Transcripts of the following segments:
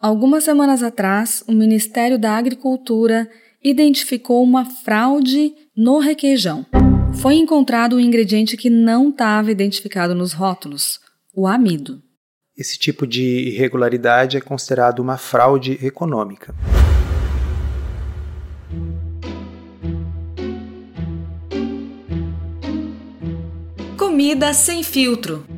Algumas semanas atrás, o Ministério da Agricultura identificou uma fraude no requeijão. Foi encontrado um ingrediente que não estava identificado nos rótulos, o amido. Esse tipo de irregularidade é considerado uma fraude econômica. Comida sem filtro.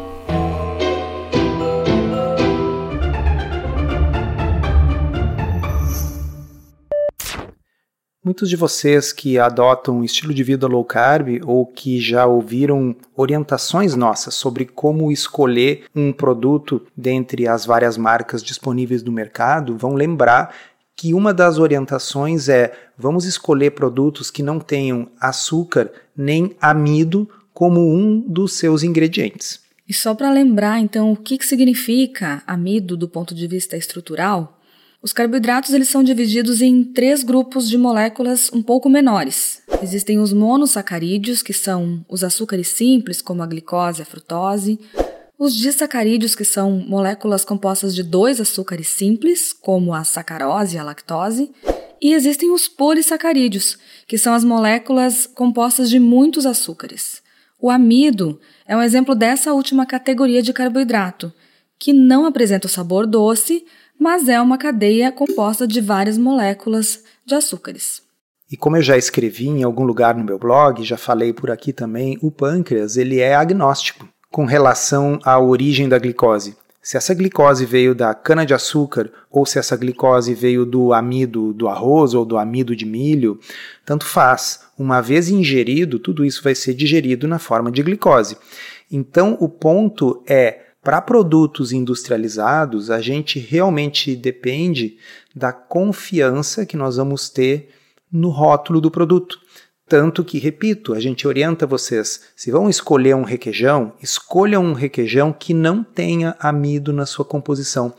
Muitos de vocês que adotam um estilo de vida low carb ou que já ouviram orientações nossas sobre como escolher um produto dentre as várias marcas disponíveis no mercado vão lembrar que uma das orientações é vamos escolher produtos que não tenham açúcar nem amido como um dos seus ingredientes. E só para lembrar, então, o que, que significa amido do ponto de vista estrutural, os carboidratos eles são divididos em três grupos de moléculas um pouco menores. Existem os monossacarídeos, que são os açúcares simples, como a glicose e a frutose, os disacarídeos, que são moléculas compostas de dois açúcares simples, como a sacarose e a lactose, e existem os polissacarídeos, que são as moléculas compostas de muitos açúcares. O amido é um exemplo dessa última categoria de carboidrato, que não apresenta o sabor doce, mas é uma cadeia composta de várias moléculas de açúcares. E como eu já escrevi em algum lugar no meu blog, já falei por aqui também, o pâncreas ele é agnóstico com relação à origem da glicose. Se essa glicose veio da cana-de-açúcar ou se essa glicose veio do amido do arroz ou do amido de milho, tanto faz. Uma vez ingerido, tudo isso vai ser digerido na forma de glicose. Então, o ponto é para produtos industrializados, a gente realmente depende da confiança que nós vamos ter no rótulo do produto. Tanto que, repito, a gente orienta vocês: se vão escolher um requeijão, escolham um requeijão que não tenha amido na sua composição.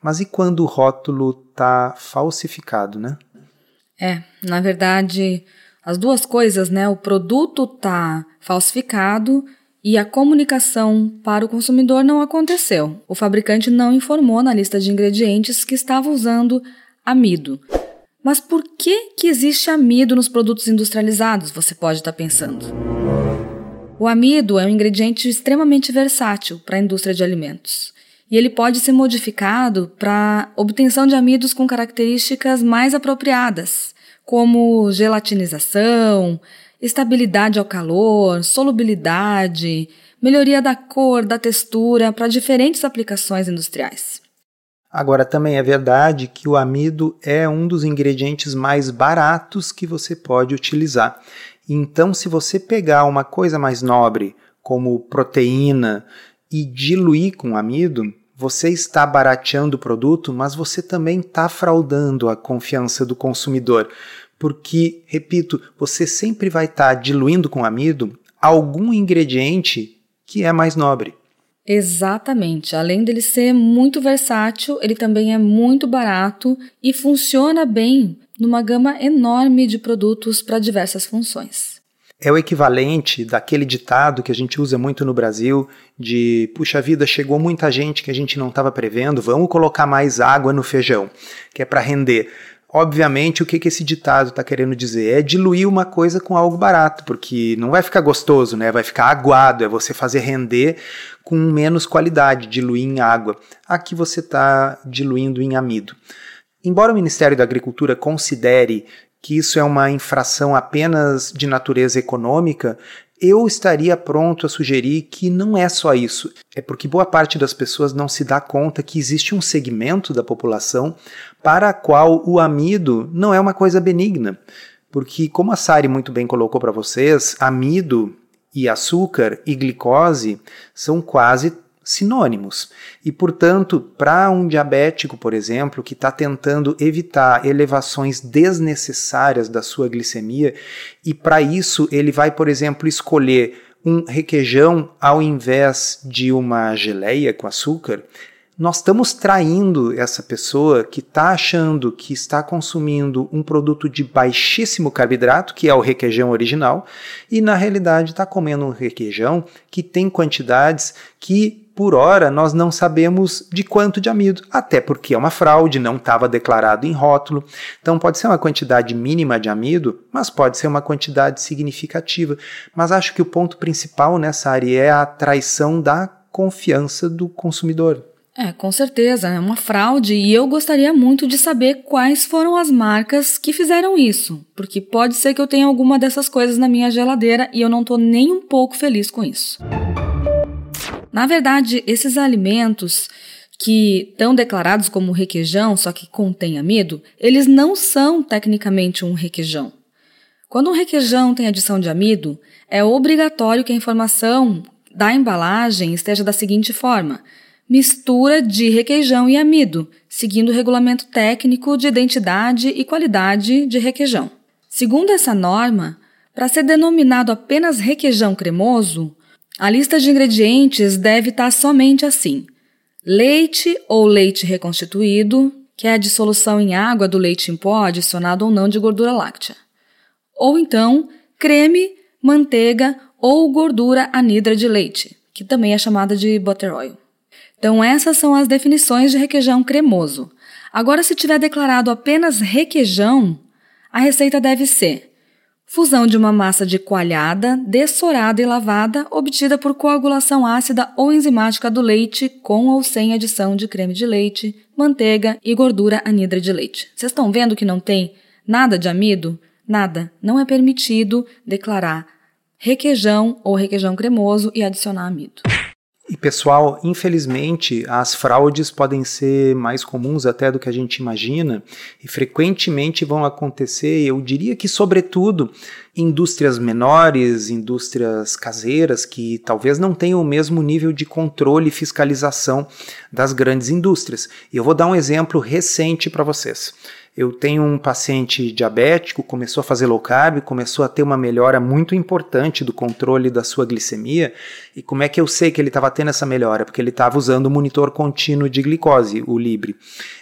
Mas e quando o rótulo está falsificado, né? É, na verdade, as duas coisas, né? O produto está falsificado e a comunicação para o consumidor não aconteceu. O fabricante não informou na lista de ingredientes que estava usando amido. Mas por que, que existe amido nos produtos industrializados? Você pode estar pensando. O amido é um ingrediente extremamente versátil para a indústria de alimentos. E ele pode ser modificado para obtenção de amidos com características mais apropriadas, como gelatinização, estabilidade ao calor, solubilidade, melhoria da cor, da textura para diferentes aplicações industriais. Agora, também é verdade que o amido é um dos ingredientes mais baratos que você pode utilizar. Então, se você pegar uma coisa mais nobre, como proteína, e diluir com amido, você está barateando o produto, mas você também está fraudando a confiança do consumidor, porque, repito, você sempre vai estar tá diluindo com amido algum ingrediente que é mais nobre. Exatamente. Além dele ser muito versátil, ele também é muito barato e funciona bem numa gama enorme de produtos para diversas funções. É o equivalente daquele ditado que a gente usa muito no Brasil de puxa vida, chegou muita gente que a gente não estava prevendo, vamos colocar mais água no feijão, que é para render. Obviamente, o que, que esse ditado está querendo dizer? É diluir uma coisa com algo barato, porque não vai ficar gostoso, né? vai ficar aguado, é você fazer render com menos qualidade, diluir em água. Aqui você está diluindo em amido. Embora o Ministério da Agricultura considere que isso é uma infração apenas de natureza econômica, eu estaria pronto a sugerir que não é só isso. É porque boa parte das pessoas não se dá conta que existe um segmento da população para a qual o amido não é uma coisa benigna. Porque, como a Sari muito bem colocou para vocês, amido e açúcar e glicose são quase sinônimos. E, portanto, para um diabético, por exemplo, que está tentando evitar elevações desnecessárias da sua glicemia, e para isso ele vai, por exemplo, escolher um requeijão ao invés de uma geleia com açúcar, nós estamos traindo essa pessoa que está achando que está consumindo um produto de baixíssimo carboidrato, que é o requeijão original, e na realidade está comendo um requeijão que tem quantidades que por hora nós não sabemos de quanto de amido, até porque é uma fraude, não estava declarado em rótulo. Então pode ser uma quantidade mínima de amido, mas pode ser uma quantidade significativa. Mas acho que o ponto principal nessa área é a traição da confiança do consumidor. É, com certeza, é uma fraude e eu gostaria muito de saber quais foram as marcas que fizeram isso, porque pode ser que eu tenha alguma dessas coisas na minha geladeira e eu não estou nem um pouco feliz com isso. Na verdade, esses alimentos que estão declarados como requeijão, só que contém amido, eles não são tecnicamente um requeijão. Quando um requeijão tem adição de amido, é obrigatório que a informação da embalagem esteja da seguinte forma: mistura de requeijão e amido, seguindo o regulamento técnico de identidade e qualidade de requeijão. Segundo essa norma, para ser denominado apenas requeijão cremoso, a lista de ingredientes deve estar somente assim: leite ou leite reconstituído, que é a dissolução em água do leite em pó adicionado ou não de gordura láctea. Ou então, creme, manteiga ou gordura anidra de leite, que também é chamada de butter oil. Então, essas são as definições de requeijão cremoso. Agora, se tiver declarado apenas requeijão, a receita deve ser fusão de uma massa de coalhada, dessorada e lavada, obtida por coagulação ácida ou enzimática do leite, com ou sem adição de creme de leite, manteiga e gordura anidra de leite. Vocês estão vendo que não tem nada de amido? Nada. Não é permitido declarar requeijão ou requeijão cremoso e adicionar amido. E pessoal, infelizmente, as fraudes podem ser mais comuns até do que a gente imagina e frequentemente vão acontecer, eu diria que sobretudo indústrias menores, indústrias caseiras que talvez não tenham o mesmo nível de controle e fiscalização das grandes indústrias. E eu vou dar um exemplo recente para vocês. Eu tenho um paciente diabético, começou a fazer low carb, começou a ter uma melhora muito importante do controle da sua glicemia. E como é que eu sei que ele estava tendo essa melhora? Porque ele estava usando o monitor contínuo de glicose, o Libre.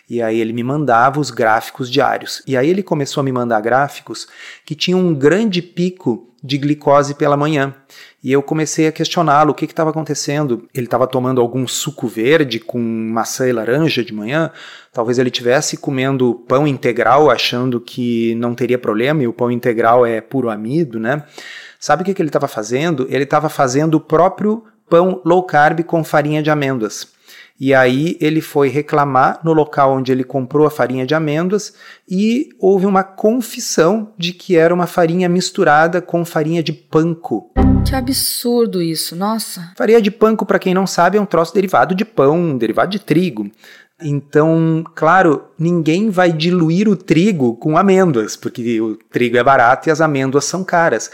E aí ele me mandava os gráficos diários. E aí ele começou a me mandar gráficos que tinham um grande pico de glicose pela manhã. E eu comecei a questioná-lo o que estava acontecendo. Ele estava tomando algum suco verde com maçã e laranja de manhã. Talvez ele estivesse comendo pão integral, achando que não teria problema, e o pão integral é puro amido, né? Sabe o que, que ele estava fazendo? Ele estava fazendo o próprio pão low carb com farinha de amêndoas. E aí ele foi reclamar no local onde ele comprou a farinha de amêndoas e houve uma confissão de que era uma farinha misturada com farinha de panko. Que absurdo isso, nossa. Farinha de panko, para quem não sabe, é um troço derivado de pão, derivado de trigo. Então, claro, ninguém vai diluir o trigo com amêndoas, porque o trigo é barato e as amêndoas são caras.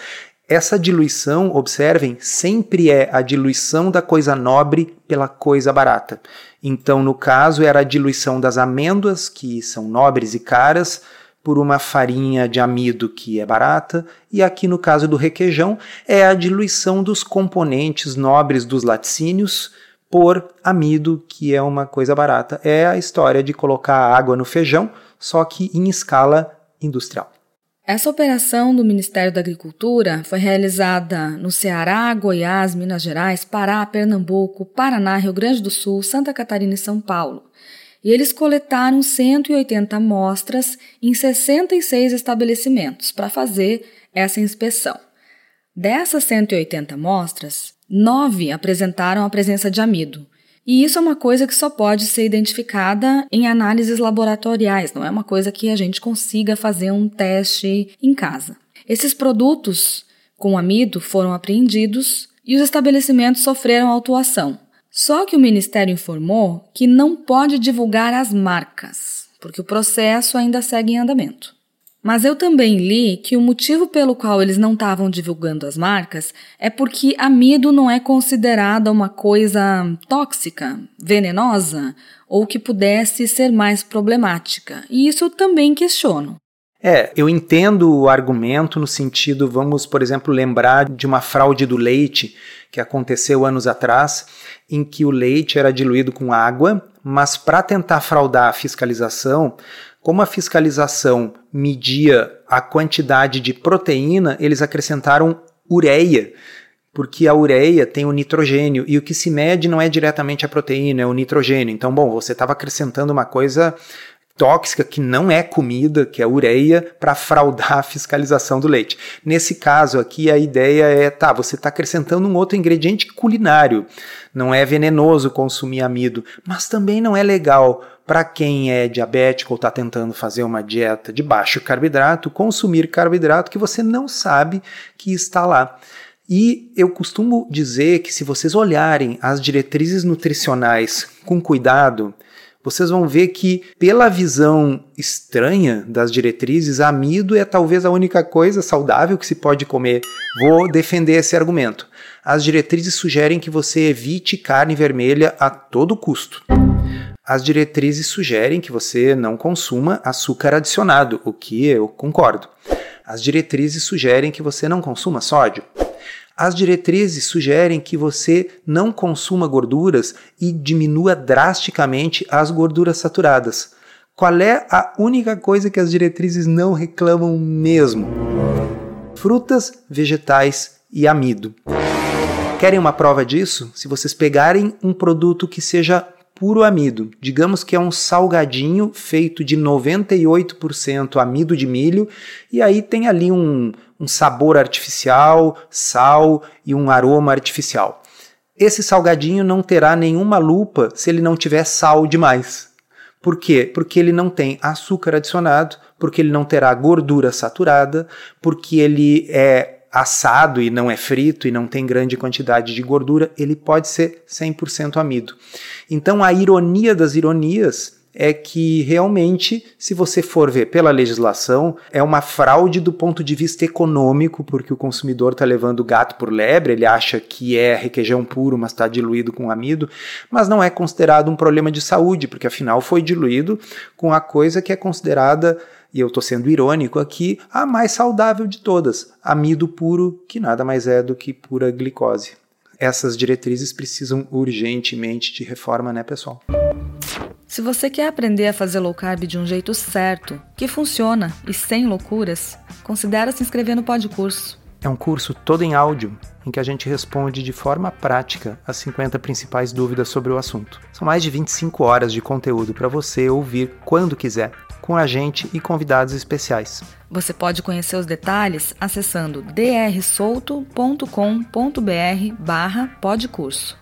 Essa diluição, observem, sempre é a diluição da coisa nobre pela coisa barata. Então, no caso, era a diluição das amêndoas, que são nobres e caras, por uma farinha de amido que é barata, e aqui no caso do requeijão, é a diluição dos componentes nobres dos laticínios por amido, que é uma coisa barata. É a história de colocar água no feijão, só que em escala industrial. Essa operação do Ministério da Agricultura foi realizada no Ceará, Goiás, Minas Gerais, Pará, Pernambuco, Paraná, Rio Grande do Sul, Santa Catarina e São Paulo. E eles coletaram 180 amostras em 66 estabelecimentos para fazer essa inspeção. Dessas 180 amostras, nove apresentaram a presença de amido, e isso é uma coisa que só pode ser identificada em análises laboratoriais, não é uma coisa que a gente consiga fazer um teste em casa. Esses produtos com amido foram apreendidos e os estabelecimentos sofreram autuação. Só que o Ministério informou que não pode divulgar as marcas, porque o processo ainda segue em andamento. Mas eu também li que o motivo pelo qual eles não estavam divulgando as marcas é porque amido não é considerada uma coisa tóxica, venenosa ou que pudesse ser mais problemática. E isso eu também questiono. É, eu entendo o argumento no sentido, vamos, por exemplo, lembrar de uma fraude do leite que aconteceu anos atrás, em que o leite era diluído com água, mas para tentar fraudar a fiscalização, como a fiscalização media a quantidade de proteína, eles acrescentaram ureia, porque a ureia tem o nitrogênio e o que se mede não é diretamente a proteína, é o nitrogênio. Então, bom, você estava acrescentando uma coisa tóxica que não é comida, que é ureia, para fraudar a fiscalização do leite. Nesse caso aqui, a ideia é, tá, você está acrescentando um outro ingrediente culinário. Não é venenoso consumir amido, mas também não é legal para quem é diabético ou está tentando fazer uma dieta de baixo carboidrato, consumir carboidrato que você não sabe que está lá. E eu costumo dizer que se vocês olharem as diretrizes nutricionais com cuidado, vocês vão ver que, pela visão estranha das diretrizes, amido é talvez a única coisa saudável que se pode comer. Vou defender esse argumento. As diretrizes sugerem que você evite carne vermelha a todo custo. As diretrizes sugerem que você não consuma açúcar adicionado, o que eu concordo. As diretrizes sugerem que você não consuma sódio. As diretrizes sugerem que você não consuma gorduras e diminua drasticamente as gorduras saturadas. Qual é a única coisa que as diretrizes não reclamam mesmo? Frutas, vegetais e amido. Querem uma prova disso? Se vocês pegarem um produto que seja puro amido. Digamos que é um salgadinho feito de 98% amido de milho, e aí tem ali um, um sabor artificial, sal e um aroma artificial. Esse salgadinho não terá nenhuma lupa se ele não tiver sal demais. Por quê? Porque ele não tem açúcar adicionado, porque ele não terá gordura saturada, porque ele é assado e não é frito e não tem grande quantidade de gordura, ele pode ser 100% amido. Então a ironia das ironias é que realmente, se você for ver pela legislação, é uma fraude do ponto de vista econômico, porque o consumidor está levando gato por lebre, ele acha que é requeijão puro, mas está diluído com amido, mas não é considerado um problema de saúde, porque afinal foi diluído com a coisa que é considerada e eu estou sendo irônico aqui, a mais saudável de todas, amido puro, que nada mais é do que pura glicose. Essas diretrizes precisam urgentemente de reforma, né, pessoal? Se você quer aprender a fazer low carb de um jeito certo, que funciona e sem loucuras, considere se inscrever no Podcurso. É um curso todo em áudio em que a gente responde de forma prática as 50 principais dúvidas sobre o assunto. São mais de 25 horas de conteúdo para você ouvir quando quiser com a gente e convidados especiais. Você pode conhecer os detalhes acessando drsolto.com.br barra podcurso.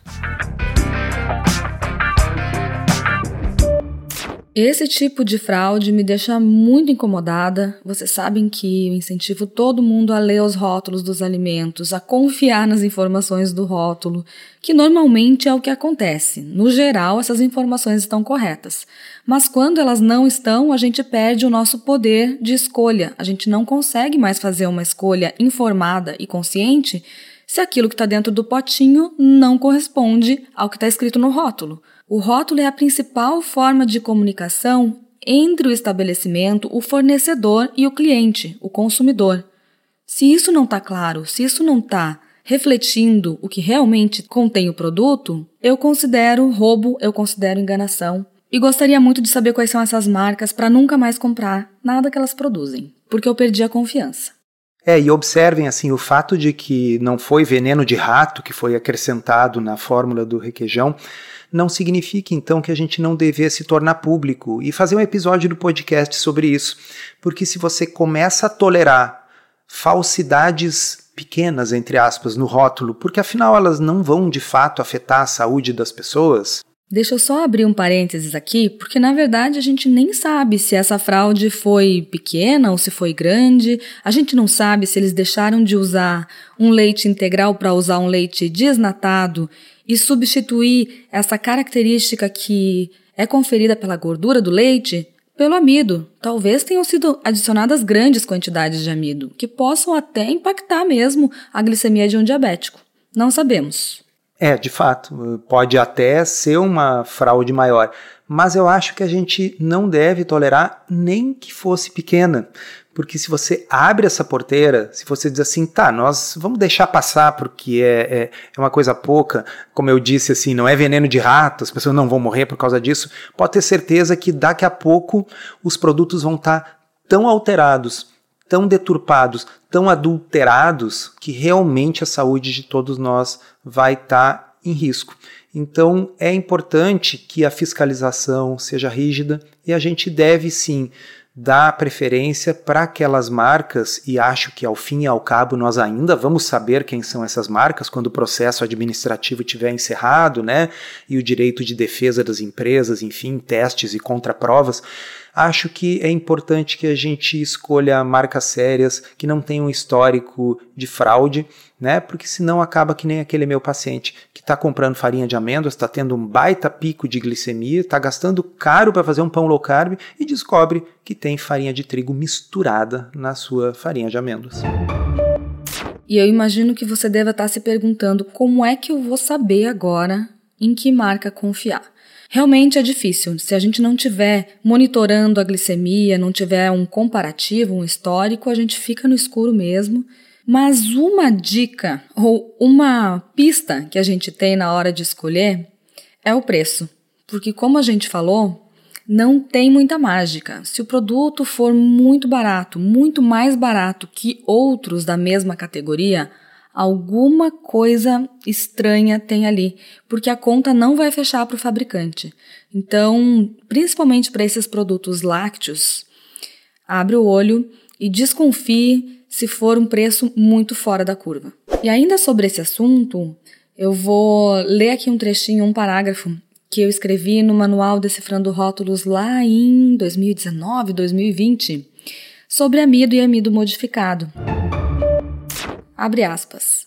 Esse tipo de fraude me deixa muito incomodada. Vocês sabem que eu incentivo todo mundo a ler os rótulos dos alimentos, a confiar nas informações do rótulo, que normalmente é o que acontece. No geral, essas informações estão corretas. Mas quando elas não estão, a gente perde o nosso poder de escolha. A gente não consegue mais fazer uma escolha informada e consciente se aquilo que está dentro do potinho não corresponde ao que está escrito no rótulo. O rótulo é a principal forma de comunicação entre o estabelecimento, o fornecedor e o cliente, o consumidor. Se isso não está claro, se isso não está refletindo o que realmente contém o produto, eu considero roubo, eu considero enganação. E gostaria muito de saber quais são essas marcas para nunca mais comprar nada que elas produzem, porque eu perdi a confiança. É, e observem assim o fato de que não foi veneno de rato que foi acrescentado na fórmula do requeijão, não significa então que a gente não devesse se tornar público e fazer um episódio do podcast sobre isso. Porque se você começa a tolerar falsidades pequenas, entre aspas, no rótulo, porque afinal elas não vão de fato afetar a saúde das pessoas, Deixa eu só abrir um parênteses aqui, porque na verdade a gente nem sabe se essa fraude foi pequena ou se foi grande. A gente não sabe se eles deixaram de usar um leite integral para usar um leite desnatado e substituir essa característica que é conferida pela gordura do leite pelo amido. Talvez tenham sido adicionadas grandes quantidades de amido, que possam até impactar mesmo a glicemia de um diabético. Não sabemos. É, de fato, pode até ser uma fraude maior, mas eu acho que a gente não deve tolerar nem que fosse pequena, porque se você abre essa porteira, se você diz assim, tá, nós vamos deixar passar porque é, é, é, uma coisa pouca, como eu disse assim, não é veneno de rato, as pessoas não vão morrer por causa disso, pode ter certeza que daqui a pouco os produtos vão estar tá tão alterados, tão deturpados, tão adulterados, que realmente a saúde de todos nós vai estar tá em risco. Então é importante que a fiscalização seja rígida e a gente deve sim dá preferência para aquelas marcas, e acho que ao fim e ao cabo nós ainda vamos saber quem são essas marcas quando o processo administrativo tiver encerrado, né? E o direito de defesa das empresas, enfim, testes e contraprovas. Acho que é importante que a gente escolha marcas sérias que não tenham histórico de fraude, né? Porque senão acaba que nem aquele meu paciente que está comprando farinha de amêndoas, está tendo um baita pico de glicemia, está gastando caro para fazer um pão low carb e descobre que tem farinha de trigo misturada na sua farinha de amêndoas. E eu imagino que você deva estar tá se perguntando como é que eu vou saber agora em que marca confiar. Realmente é difícil. Se a gente não tiver monitorando a glicemia, não tiver um comparativo, um histórico, a gente fica no escuro mesmo. Mas uma dica ou uma pista que a gente tem na hora de escolher é o preço. Porque, como a gente falou, não tem muita mágica. Se o produto for muito barato, muito mais barato que outros da mesma categoria, Alguma coisa estranha tem ali, porque a conta não vai fechar para o fabricante. Então, principalmente para esses produtos lácteos, abre o olho e desconfie se for um preço muito fora da curva. E ainda sobre esse assunto, eu vou ler aqui um trechinho, um parágrafo que eu escrevi no manual Decifrando Rótulos lá em 2019, 2020, sobre amido e amido modificado. Abre aspas.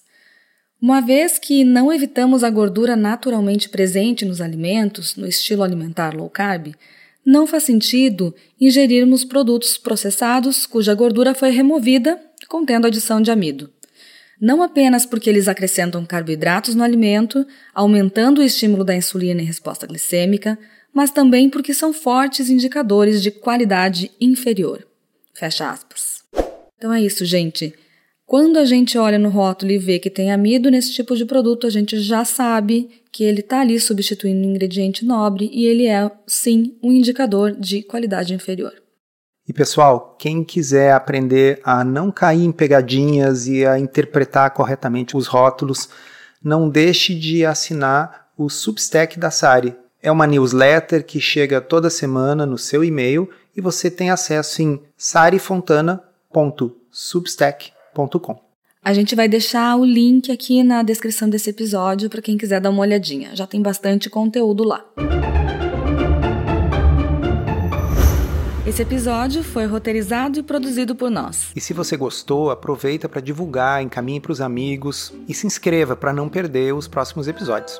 Uma vez que não evitamos a gordura naturalmente presente nos alimentos, no estilo alimentar low carb, não faz sentido ingerirmos produtos processados cuja gordura foi removida contendo adição de amido. Não apenas porque eles acrescentam carboidratos no alimento, aumentando o estímulo da insulina em resposta glicêmica, mas também porque são fortes indicadores de qualidade inferior. Fecha aspas. Então é isso, gente. Quando a gente olha no rótulo e vê que tem amido nesse tipo de produto, a gente já sabe que ele está ali substituindo um ingrediente nobre e ele é, sim, um indicador de qualidade inferior. E pessoal, quem quiser aprender a não cair em pegadinhas e a interpretar corretamente os rótulos, não deixe de assinar o Substack da Sari. É uma newsletter que chega toda semana no seu e-mail e você tem acesso em sarifontana.substack.com a gente vai deixar o link aqui na descrição desse episódio para quem quiser dar uma olhadinha. Já tem bastante conteúdo lá. Esse episódio foi roteirizado e produzido por nós. E se você gostou, aproveita para divulgar, encaminhe para os amigos e se inscreva para não perder os próximos episódios.